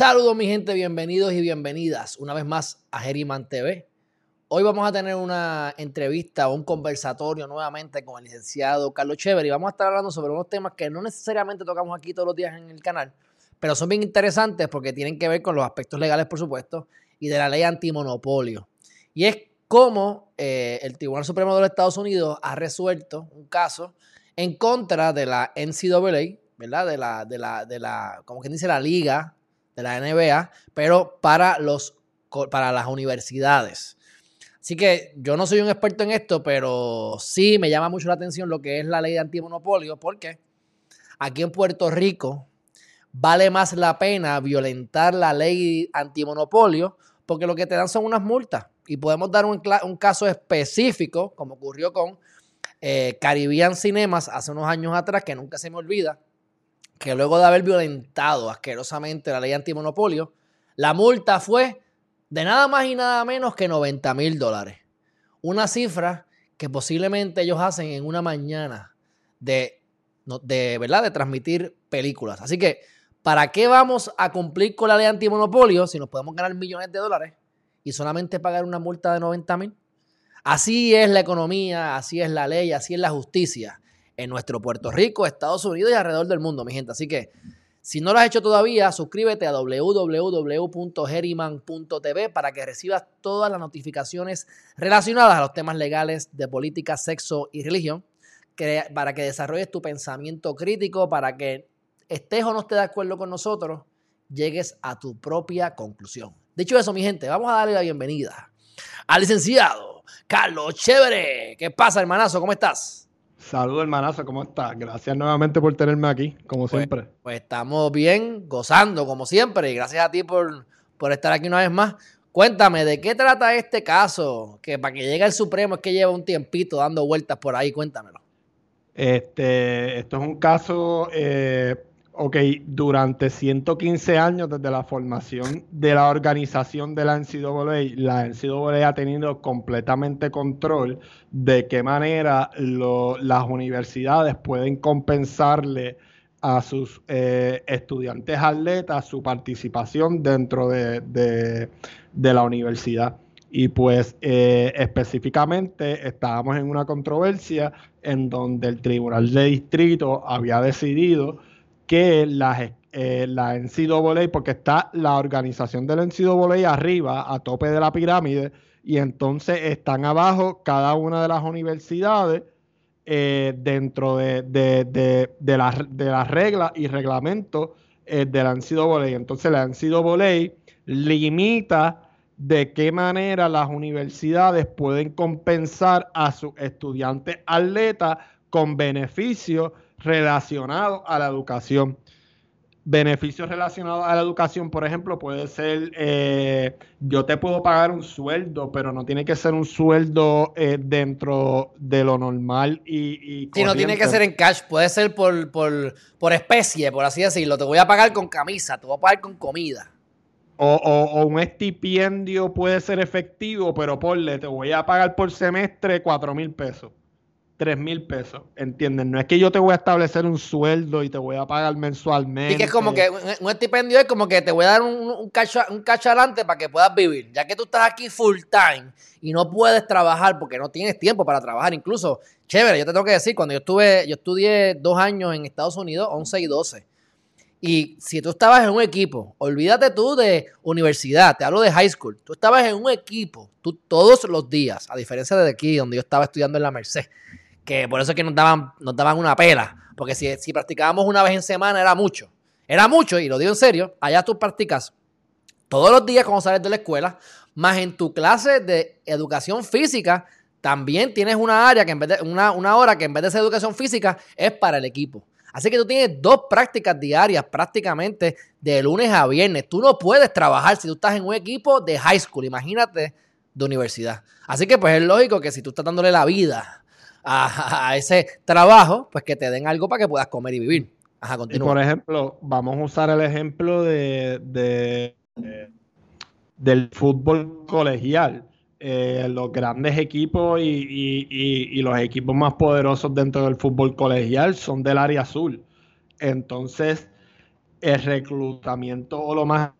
Saludos mi gente, bienvenidos y bienvenidas una vez más a Geriman TV. Hoy vamos a tener una entrevista o un conversatorio nuevamente con el licenciado Carlos Chever y vamos a estar hablando sobre unos temas que no necesariamente tocamos aquí todos los días en el canal, pero son bien interesantes porque tienen que ver con los aspectos legales, por supuesto, y de la ley antimonopolio. Y es cómo eh, el Tribunal Supremo de los Estados Unidos ha resuelto un caso en contra de la NCAA, ¿verdad? De la, de la, de la, como quien dice, la liga de la NBA, pero para, los, para las universidades. Así que yo no soy un experto en esto, pero sí me llama mucho la atención lo que es la ley de antimonopolio, porque aquí en Puerto Rico vale más la pena violentar la ley antimonopolio, porque lo que te dan son unas multas. Y podemos dar un, caso específico, como ocurrió con eh, Caribbean Cinemas hace unos años atrás, que nunca se me olvida, que luego de haber violentado asquerosamente la ley antimonopolio, la multa fue de nada más y nada menos que 90 mil dólares. Una cifra que posiblemente ellos hacen en una mañana de, de, ¿verdad? de transmitir películas. Así que, ¿para qué vamos a cumplir con la ley antimonopolio si nos podemos ganar millones de dólares y solamente pagar una multa de 90 mil? Así es la economía, así es la ley, así es la justicia en nuestro Puerto Rico, Estados Unidos y alrededor del mundo, mi gente. Así que si no lo has hecho todavía, suscríbete a www.geriman.tv para que recibas todas las notificaciones relacionadas a los temas legales de política, sexo y religión, para que desarrolles tu pensamiento crítico, para que estés o no estés de acuerdo con nosotros, llegues a tu propia conclusión. Dicho eso, mi gente, vamos a darle la bienvenida al licenciado Carlos Chévere. ¿Qué pasa, hermanazo? ¿Cómo estás? Saludos, hermanazo, ¿cómo estás? Gracias nuevamente por tenerme aquí, como pues, siempre. Pues estamos bien, gozando, como siempre, y gracias a ti por, por estar aquí una vez más. Cuéntame, ¿de qué trata este caso? Que para que llegue el Supremo es que lleva un tiempito dando vueltas por ahí, cuéntamelo. Este, esto es un caso eh, ok, durante 115 años desde la formación de la organización de la NCAA, la NCAA ha tenido completamente control de qué manera las universidades pueden compensarle a sus eh, estudiantes atletas su participación dentro de, la universidad. Y pues eh, específicamente estábamos en una controversia en donde el Tribunal de Distrito había decidido que la, eh, la NCAA, porque está la organización del NCAA arriba, a tope de la pirámide, y entonces están abajo cada una de las universidades eh, dentro de, de, de, las reglas y reglamentos eh, de la NCAA. Entonces la NCAA limita de qué manera las universidades pueden compensar a sus estudiantes atletas con beneficios relacionados a la educación. Beneficios relacionados a la educación, por ejemplo, puede ser, eh, yo te puedo pagar un sueldo, pero no tiene que ser un sueldo eh, dentro de lo normal y... y no tiene que ser en cash, puede ser por, por, por especie, por así decirlo. Te voy a pagar con camisa, te voy a pagar con comida. O, o, un estipendio puede ser efectivo, pero ponle, te voy a pagar por semestre cuatro mil pesos. 3 mil pesos, ¿entienden? No es que yo te voy a establecer un sueldo y te voy a pagar mensualmente. Y que es como que un, estipendio es como que te voy a dar un, un, cacho, un para que puedas vivir. Ya que tú estás aquí full time y no puedes trabajar porque no tienes tiempo para trabajar. Incluso, chévere, yo te tengo que decir, cuando yo estuve, yo estudié dos años en Estados Unidos, 11 y 12. Y si tú estabas en un equipo, olvídate tú de universidad, te hablo de high school, tú estabas en un equipo, tú todos los días, a diferencia de aquí, donde yo estaba estudiando en la Merced, que por eso es que nos daban, nos daban una pela, porque si, si practicábamos una vez en semana era mucho, era mucho, y lo digo en serio, allá tú practicas todos los días cuando sales de la escuela, más en tu clase de educación física, también tienes una área que en vez de, una, una hora que en vez de ser educación física es para el equipo. Así que tú tienes dos prácticas diarias prácticamente de lunes a viernes. Tú no puedes trabajar si tú estás en un equipo de high school, imagínate, de universidad. Así que pues es lógico que si tú estás dándole la vida a, ese trabajo, pues que te den algo para que puedas comer y vivir. Ajá, continúa. por ejemplo, vamos a usar el ejemplo de, del fútbol colegial. Eh, los grandes equipos y, los equipos más poderosos dentro del fútbol colegial son del área azul. Entonces, el reclutamiento o lo más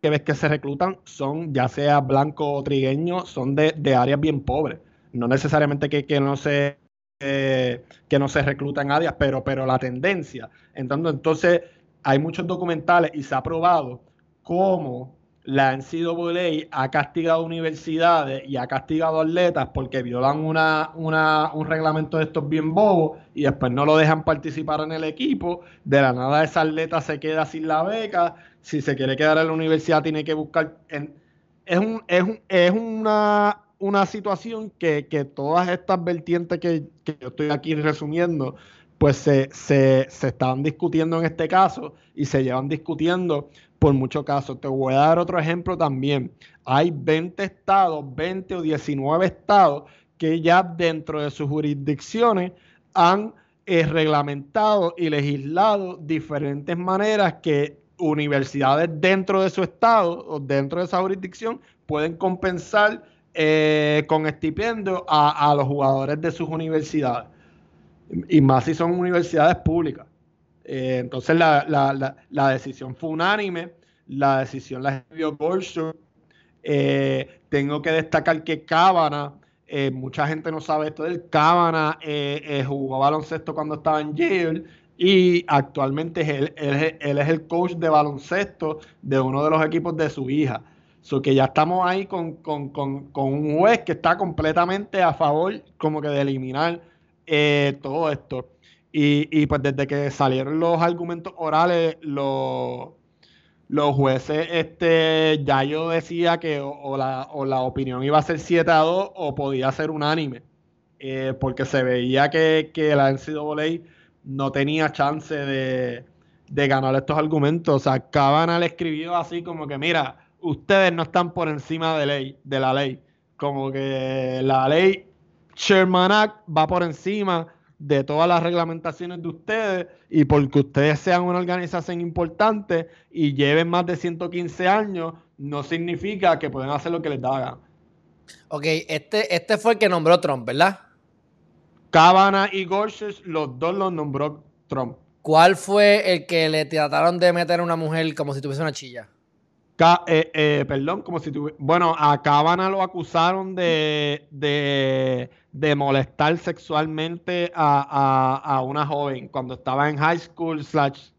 que ves que se reclutan son, ya sea blanco o trigueño, son de, áreas bien pobres. No necesariamente que, no se eh, que no se reclutan áreas, pero, pero la tendencia. Entonces, entonces, hay muchos documentales y se ha probado cómo la NCAA ha castigado universidades y ha castigado atletas porque violan una, un reglamento de estos bien bobos y después no lo dejan participar en el equipo. De la nada esa atleta se queda sin la beca. Si se quiere quedar en la universidad tiene que buscar... En, es, un, es, es una, una situación que, todas estas vertientes que, que, yo estoy aquí resumiendo, pues se, se, se estaban discutiendo en este caso y se llevan discutiendo por muchos casos. Te voy a dar otro ejemplo también. Hay 20 estados, 20 o 19 estados que ya dentro de sus jurisdicciones han eh, reglamentado y legislado diferentes maneras que universidades dentro de su estado o dentro de esa jurisdicción pueden compensar eh, con estipendio a, los jugadores de sus universidades. Y más si son universidades públicas. Eh, entonces la, decisión fue unánime, la decisión la escribió Goldschmidt. Eh, tengo que destacar que Cábana, eh, mucha gente no sabe esto del Cábana, jugó baloncesto cuando estaba en Yale y actualmente él, él, es el coach de baloncesto de uno de los equipos de su hija. So que ya estamos ahí con, con, un juez que está completamente a favor como que de eliminar todo esto. Y, pues desde que salieron los argumentos orales, los, los jueces, este, ya yo decía que o, la, o, la, opinión iba a ser 7 a 2 o podía ser unánime, eh, porque se veía que, que la NCAA no tenía chance de, ganar estos argumentos. O sea, Cabana le escribió así como que, mira, ustedes no están por encima de, ley, de la ley. Como que la ley Sherman Act va por encima de todas las reglamentaciones de ustedes y porque ustedes sean una organización importante y lleven más de 115 años, no significa que pueden hacer lo que les da la Ok, este, este fue el que nombró Trump, ¿verdad? Cabana y Gorsuch, los dos los nombró Trump. ¿Cuál fue el que le trataron de meter a una mujer como si tuviese una chilla? Eh, eh, perdón, como si tuviese... Bueno, a Cabana lo acusaron de, de de molestar sexualmente a, una joven cuando estaba en high school slash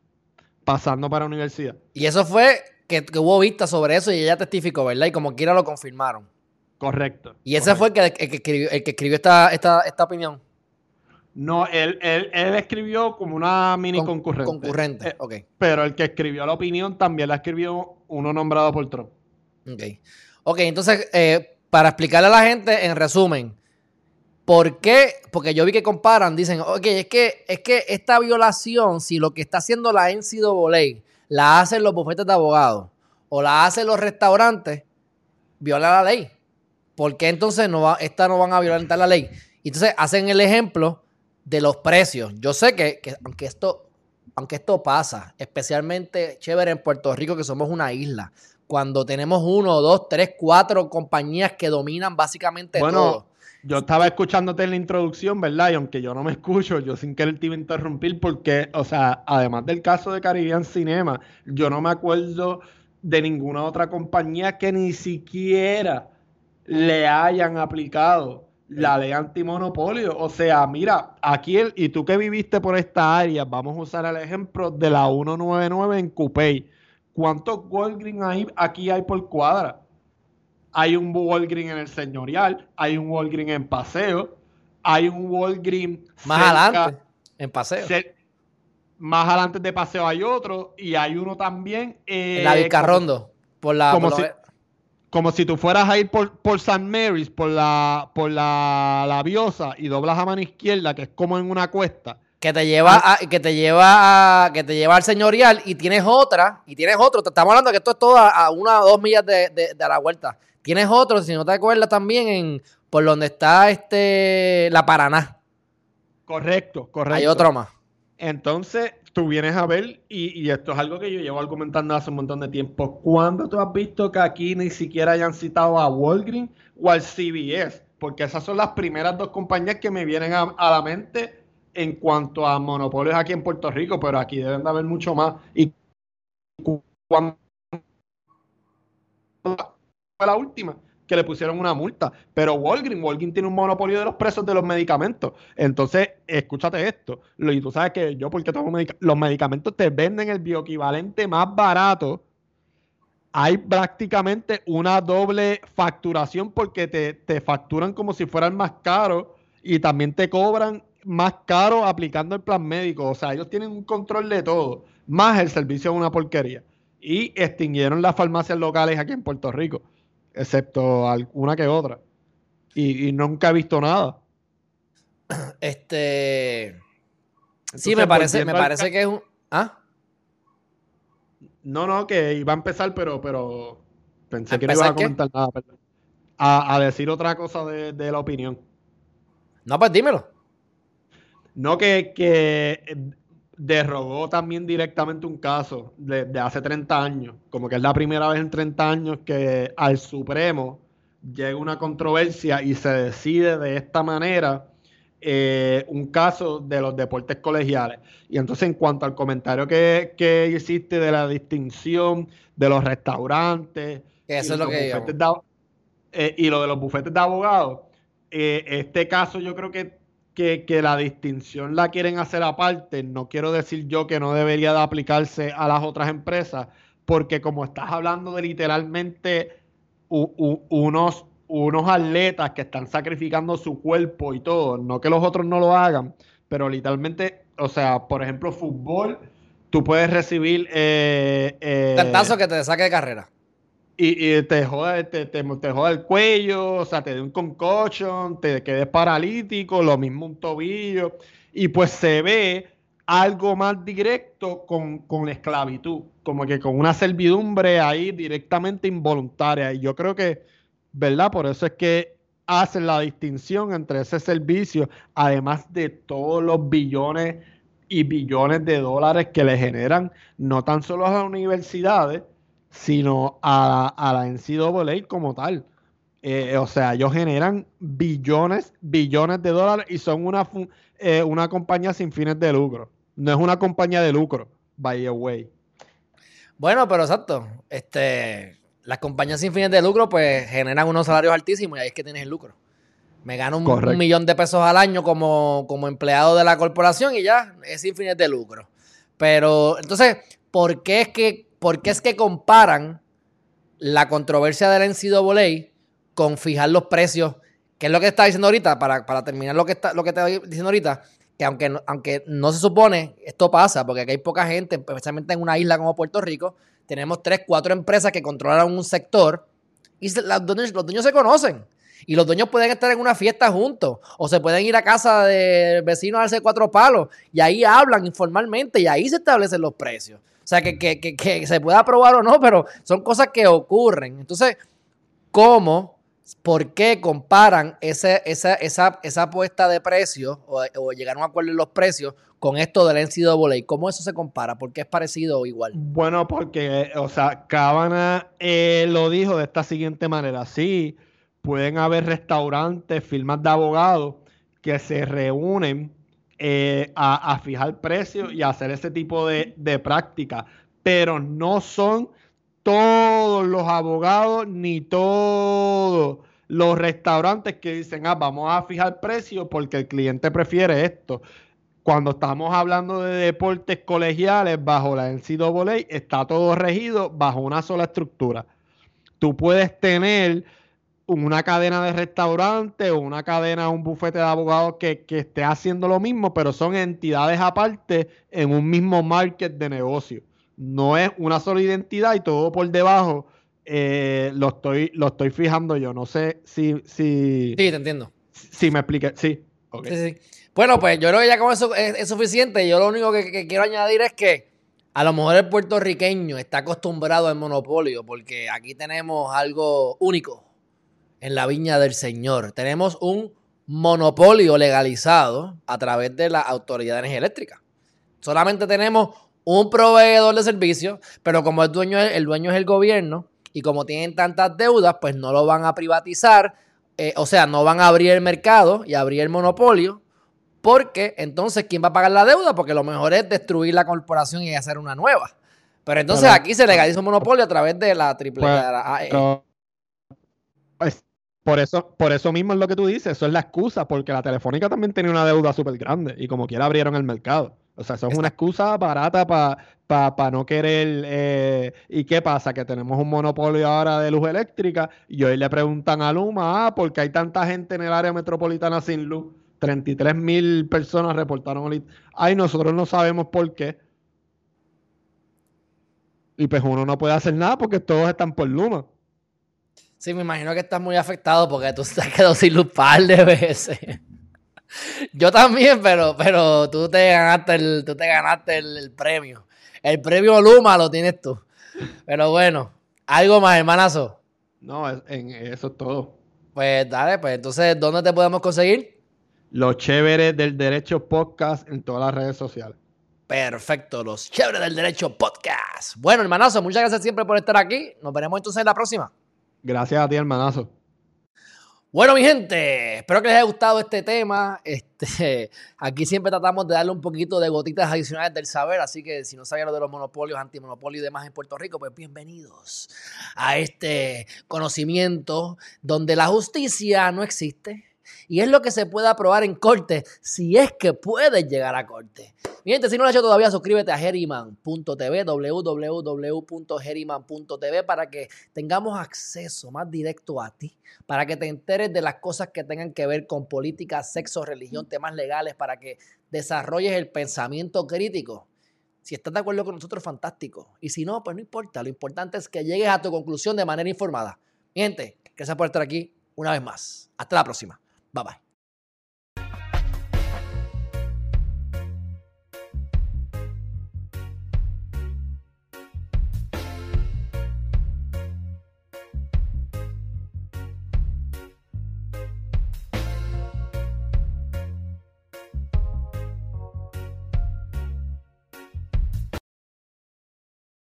pasando para universidad. Y eso fue que, hubo vista sobre eso y ella testificó, ¿verdad? Y como quiera lo confirmaron. Correcto. Y ese fue el que, escribió, el que escribió esta, esta, esta opinión. No, él, él, escribió como una mini concurrente. Concurrente, eh, ok. Pero el que escribió la opinión también la escribió uno nombrado por Trump. Ok. Ok, entonces, eh, para explicarle a la gente, en resumen, ¿Por qué? Porque yo vi que comparan, dicen, ok, es que, es que esta violación, si lo que está haciendo la NCAA la hacen los bufetes de abogados o la hacen los restaurantes, viola la ley. ¿Por qué entonces no va, esta no van a violentar la ley? Entonces hacen el ejemplo de los precios. Yo sé que, que aunque esto aunque esto pasa, especialmente chévere en Puerto Rico, que somos una isla, cuando tenemos uno, dos, tres, cuatro compañías que dominan básicamente todo. Yo estaba escuchándote en la introducción, ¿verdad? Y aunque yo no me escucho, yo sin querer te iba a interrumpir porque, o sea, además del caso de Caribbean Cinema, yo no me acuerdo de ninguna otra compañía que ni siquiera le hayan aplicado la ley antimonopolio. O sea, mira, aquí, el, y tú que viviste por esta área, vamos a usar el ejemplo de la 199 en Coupey. ¿Cuántos Walgreens hay, aquí hay por cuadra? hay un Walgreens en el Señorial, hay un Walgreens en Paseo, hay un Walgreens más adelante, en Paseo. más adelante de Paseo hay otro y hay uno también en la Vicarrondo, por la como, si, como si tú fueras a ir por, por San Mary's, por la por la, la Biosa y doblas a mano izquierda, que es como en una cuesta. Que te lleva a, que te lleva a, que te lleva al señorial y tienes otra, y tienes otro. Te estamos hablando que esto es todo a, una o dos millas de, de, de la vuelta. Tienes otro, si no te acuerdas, también en por donde está este la Paraná. Correcto, correcto. Hay otro más. Entonces, tú vienes a ver, y, esto es algo que yo llevo argumentando hace un montón de tiempo. ¿Cuándo tú has visto que aquí ni siquiera hayan citado a Walgreens o al CBS? Porque esas son las primeras dos compañías que me vienen a, la mente en cuanto a monopolios aquí en Puerto Rico, pero aquí deben de haber mucho más. Y cuando fue la última que le pusieron una multa. Pero Walgreens, Walgreens tiene un monopolio de los precios de los medicamentos. Entonces, escúchate esto. Y tú sabes que yo, porque tomo los medicamentos te venden el bioequivalente más barato. Hay prácticamente una doble facturación porque te, te facturan como si fueran más caros y también te cobran más caro aplicando el plan médico. O sea, ellos tienen un control de todo, más el servicio es una porquería. Y extinguieron las farmacias locales aquí en Puerto Rico excepto alguna que otra. Y, nunca he visto nada. Este. Sí, me parece, me parece que es un. ¿Ah? No, no, que iba a empezar, pero, pero pensé que no iba a comentar nada. A, decir otra cosa de, la opinión. No, pues dímelo. No, que, que derrogó también directamente un caso de, hace 30 años, como que es la primera vez en 30 años que al Supremo llega una controversia y se decide de esta manera eh, un caso de los deportes colegiales. Y entonces en cuanto al comentario que, que hiciste de la distinción de los restaurantes Eso es lo que eh, y lo de los bufetes de abogados, eh, este caso yo creo que que, la distinción la quieren hacer aparte, no quiero decir yo que no debería de aplicarse a las otras empresas, porque como estás hablando de literalmente unos, unos atletas que están sacrificando su cuerpo y todo, no que los otros no lo hagan, pero literalmente, o sea, por ejemplo, fútbol, tú puedes recibir... Eh, eh que te saque de carrera y, te, jode, te, te, el cuello, o sea, te dé un concussion, te quedes paralítico, lo mismo un tobillo, y pues se ve algo más directo con, la esclavitud, como que con una servidumbre ahí directamente involuntaria. Y yo creo que, ¿verdad? Por eso es que hacen la distinción entre ese servicio, además de todos los billones y billones de dólares que le generan, no tan solo a las universidades, sino a, a la NCAA como tal. Eh, o sea, ellos generan billones, billones de dólares y son una, eh, una compañía sin fines de lucro. No es una compañía de lucro, by the way. Bueno, pero exacto. Este, las compañías sin fines de lucro pues generan unos salarios altísimos y ahí es que tienes el lucro. Me gano un, millón de pesos al año como, como empleado de la corporación y ya es sin fines de lucro. Pero entonces, ¿por qué es que ¿por qué es que comparan la controversia de la NCAA con fijar los precios? ¿Qué es lo que está diciendo ahorita? Para, terminar lo que, está, lo que te estoy diciendo ahorita, que aunque, aunque no se supone, esto pasa, porque aquí hay poca gente, especialmente en una isla como Puerto Rico, tenemos tres, cuatro empresas que controlan un sector y los dueños, se conocen. Y los dueños pueden estar en una fiesta juntos o se pueden ir a casa de vecinos a darse cuatro palos y ahí hablan informalmente y ahí se establecen los precios. O sea, que, se pueda aprobar o no, pero son cosas que ocurren. Entonces, ¿cómo, por qué comparan esa, esa, esa apuesta de precios o, llegar a un acuerdo en los precios con esto del NCAA? ¿Cómo eso se compara? ¿Por qué es parecido o igual? Bueno, porque, o sea, Cabana eh, lo dijo de esta siguiente manera. Sí, pueden haber restaurantes, firmas de abogados que se reúnen eh, a, fijar precios y hacer ese tipo de, de práctica. Pero no son todos los abogados ni todos los restaurantes que dicen, ah, vamos a fijar precios porque el cliente prefiere esto. Cuando estamos hablando de deportes colegiales bajo la NCAA, está todo regido bajo una sola estructura. Tú puedes tener una cadena de restaurantes o una cadena, un bufete de abogados que, esté haciendo lo mismo, pero son entidades aparte en un mismo market de negocio. No es una sola identidad y todo por debajo eh, lo, estoy, lo estoy fijando yo. No sé si... si sí, te entiendo. Si me explique. Sí. sí, sí. Bueno, pues yo creo que ya con eso es, suficiente. Yo lo único que, que quiero añadir es que a lo mejor el puertorriqueño está acostumbrado al monopolio porque aquí tenemos algo único en la viña del Señor. Tenemos un monopolio legalizado a través de la Autoridad de Energía Eléctrica. Solamente tenemos un proveedor de servicios, pero como el dueño, el dueño es el gobierno y como tienen tantas deudas, pues no lo van a privatizar, eh, o sea, no van a abrir el mercado y abrir el monopolio, porque entonces, ¿quién va a pagar la deuda? Porque lo mejor es destruir la corporación y hacer una nueva. Pero entonces aquí se legaliza un monopolio a través de la triple Pues, AE. pero- pues, por eso, por eso mismo es lo que tú dices, eso es la excusa, porque la Telefónica también tenía una deuda súper grande y como quiera abrieron el mercado. O sea, eso es una excusa barata para no querer. eh, ¿Y qué pasa? Que tenemos un monopolio ahora de luz eléctrica y hoy le preguntan a Luma, ah, ¿por qué hay tanta gente en el área metropolitana sin luz? 33 mil personas reportaron. Ay, nosotros no sabemos por qué. Y pues uno no puede hacer nada porque todos están por Luma. Sí, me imagino que estás muy afectado porque tú te has quedado sin luz par de veces. Yo también, pero, pero tú te ganaste el, tú te ganaste el, el premio. El premio Luma lo tienes tú. Pero bueno, algo más, hermanazo. No, en eso es todo. Pues dale, pues entonces, ¿dónde te podemos conseguir? Los chéveres del derecho podcast en todas las redes sociales. Perfecto, los chéveres del derecho podcast. Bueno, hermanazo, muchas gracias siempre por estar aquí. Nos veremos entonces en la próxima. Gracias a ti, hermanazo. Bueno, mi gente, espero que les haya gustado este tema. Este, aquí siempre tratamos de darle un poquito de gotitas adicionales del saber, así que si no sabían lo de los monopolios, antimonopolios y demás en Puerto Rico, pues bienvenidos a este conocimiento donde la justicia no existe. Y es lo que se puede aprobar en corte, si es que puedes llegar a corte. Mi si no lo has hecho todavía, suscríbete a Geriman.tv, www.geriman.tv, para que tengamos acceso más directo a ti, para que te enteres de las cosas que tengan que ver con política, sexo, religión, temas legales, para que desarrolles el pensamiento crítico. Si estás de acuerdo con nosotros, fantástico. Y si no, pues no importa. Lo importante es que llegues a tu conclusión de manera informada. Mi gente, gracias por estar aquí una vez más. Hasta la próxima. Bye bye.